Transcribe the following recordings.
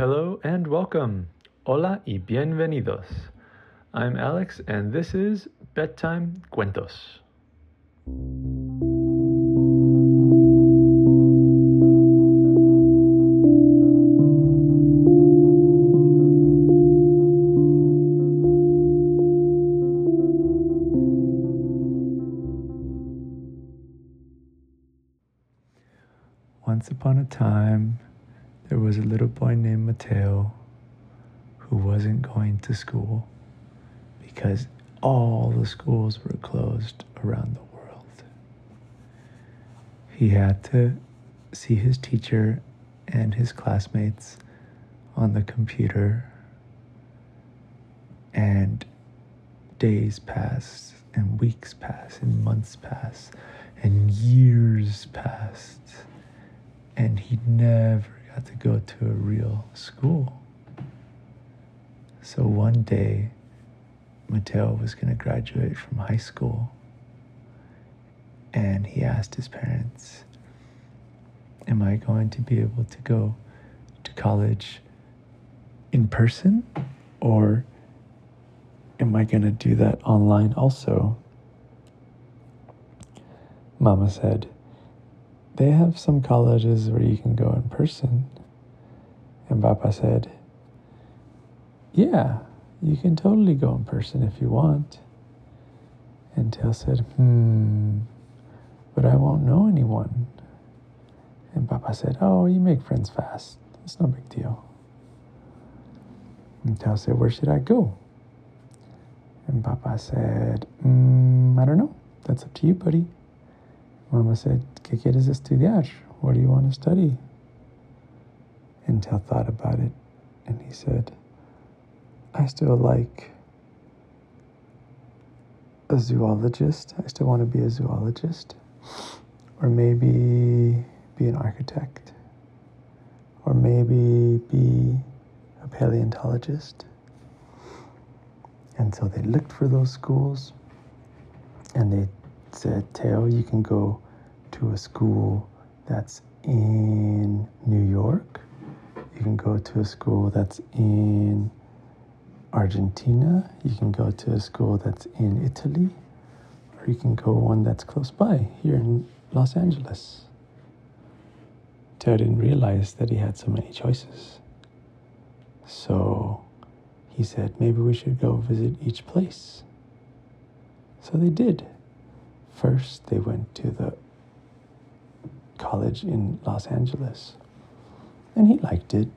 Hello and welcome. Hola y bienvenidos. I'm Alex and this is Bedtime Cuentos. Once upon a time, there was a little boy named Mateo who wasn't going to school because all the schools were closed around the world. He had to see his teacher and his classmates on the computer, and days passed, and weeks passed, and months passed, and years passed, and he never got to go to a real school. So one day, Mateo was going to graduate from high school, and he asked his parents, Am I going to be able to go to college in person, or am I going to do that online also? Mama said, They have some colleges where you can go in person. And Papa said, Yeah, you can totally go in person if you want. And Teo said, Hmm, but I won't know anyone. And Papa said, Oh, you make friends fast. It's no big deal. And Teo said, Where should I go? And Papa said, mm, I don't know. That's up to you, buddy. Mama said, ¿Qué quieres estudiar? What do you want to study? And Teo thought about it and he said, I still like a zoologist. I still want to be a zoologist. Or maybe be an architect. Or maybe be a paleontologist. And so they looked for those schools and they said, Teo, you can go to a school that's in New York. You can go to a school that's in Argentina. You can go to a school that's in Italy. Or you can go one that's close by here in Los Angeles. Teo didn't realize that he had so many choices. So he said, maybe we should go visit each place. So they did. First, they went to the college in Los Angeles. And he liked it.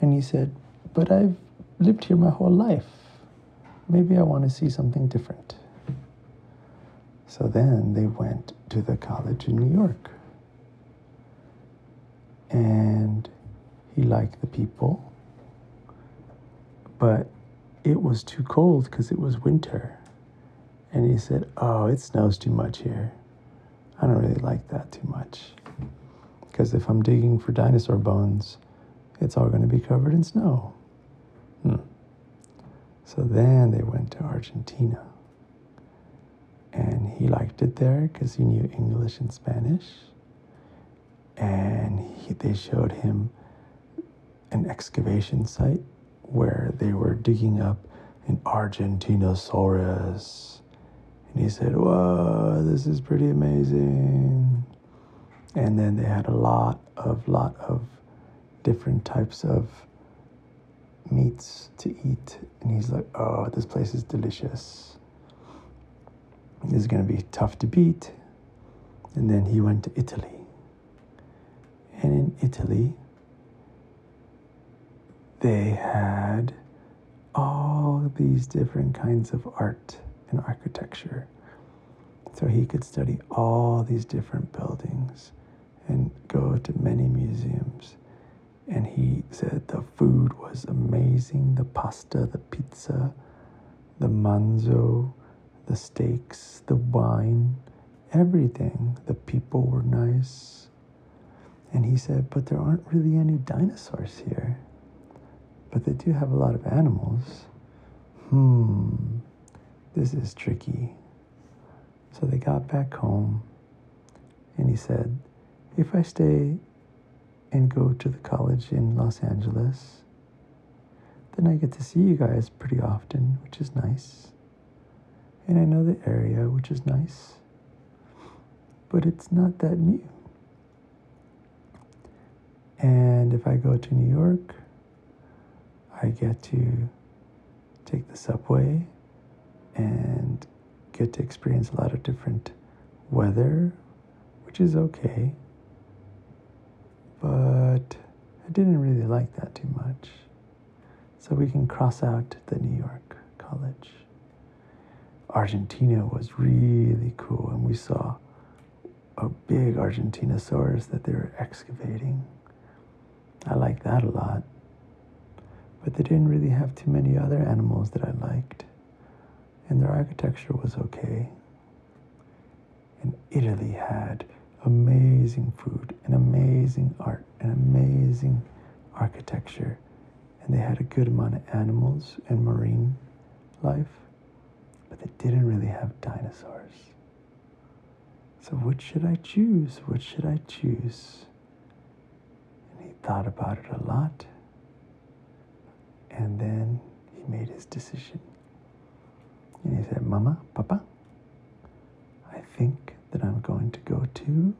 And he said, But I've lived here my whole life. Maybe I want to see something different. So then they went to the college in New York. And he liked the people. But it was too cold because it was winter. And he said, Oh, it snows too much here. I don't really like that too much. Because if I'm digging for dinosaur bones, it's all going to be covered in snow. Hmm. So then they went to Argentina. And he liked it there because he knew English and Spanish. And he, they showed him an excavation site where they were digging up an Argentinosaurus. And he said, Whoa, this is pretty amazing. And then they had a lot of, lot of different types of meats to eat. And he's like, Oh, this place is delicious. This is going to be tough to beat. And then he went to Italy. And in Italy, they had all these different kinds of art and architecture. So he could study all these different buildings and go to many museums. And he said the food was amazing the pasta, the pizza, the manzo, the steaks, the wine, everything. The people were nice. And he said, but there aren't really any dinosaurs here. But they do have a lot of animals. Hmm, this is tricky. So they got back home, and he said, If I stay and go to the college in Los Angeles, then I get to see you guys pretty often, which is nice. And I know the area, which is nice. But it's not that new. And if I go to New York, I get to take the subway and get to experience a lot of different weather, which is okay. But I didn't really like that too much. So we can cross out the New York College. Argentina was really cool, and we saw a big Argentinosaurus that they were excavating. I like that a lot. But they didn't really have too many other animals that I liked. And their architecture was okay. And Italy had amazing food and amazing art and amazing architecture. And they had a good amount of animals and marine life. But they didn't really have dinosaurs. So, what should I choose? What should I choose? And he thought about it a lot, and then he made his decision. And he said, Mama, Papa, I think that I'm going to go to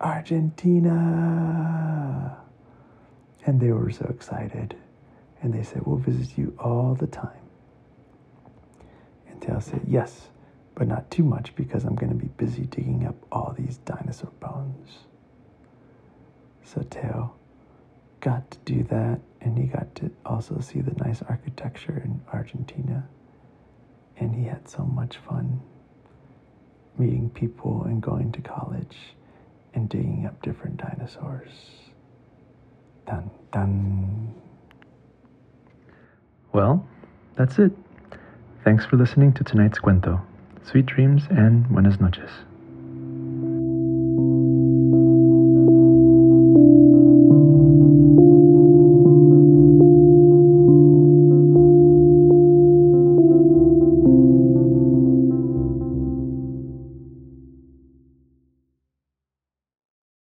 Argentina. And they were so excited. And they said, We'll visit you all the time. And Teo said, Yes, but not too much because I'm going to be busy digging up all these dinosaur bones. So Teo got to do that, and he got to also see the nice architecture in Argentina. And he had so much fun meeting people and going to college and digging up different dinosaurs. Dun dun. Well, that's it. Thanks for listening to tonight's cuento. Sweet dreams and buenas noches.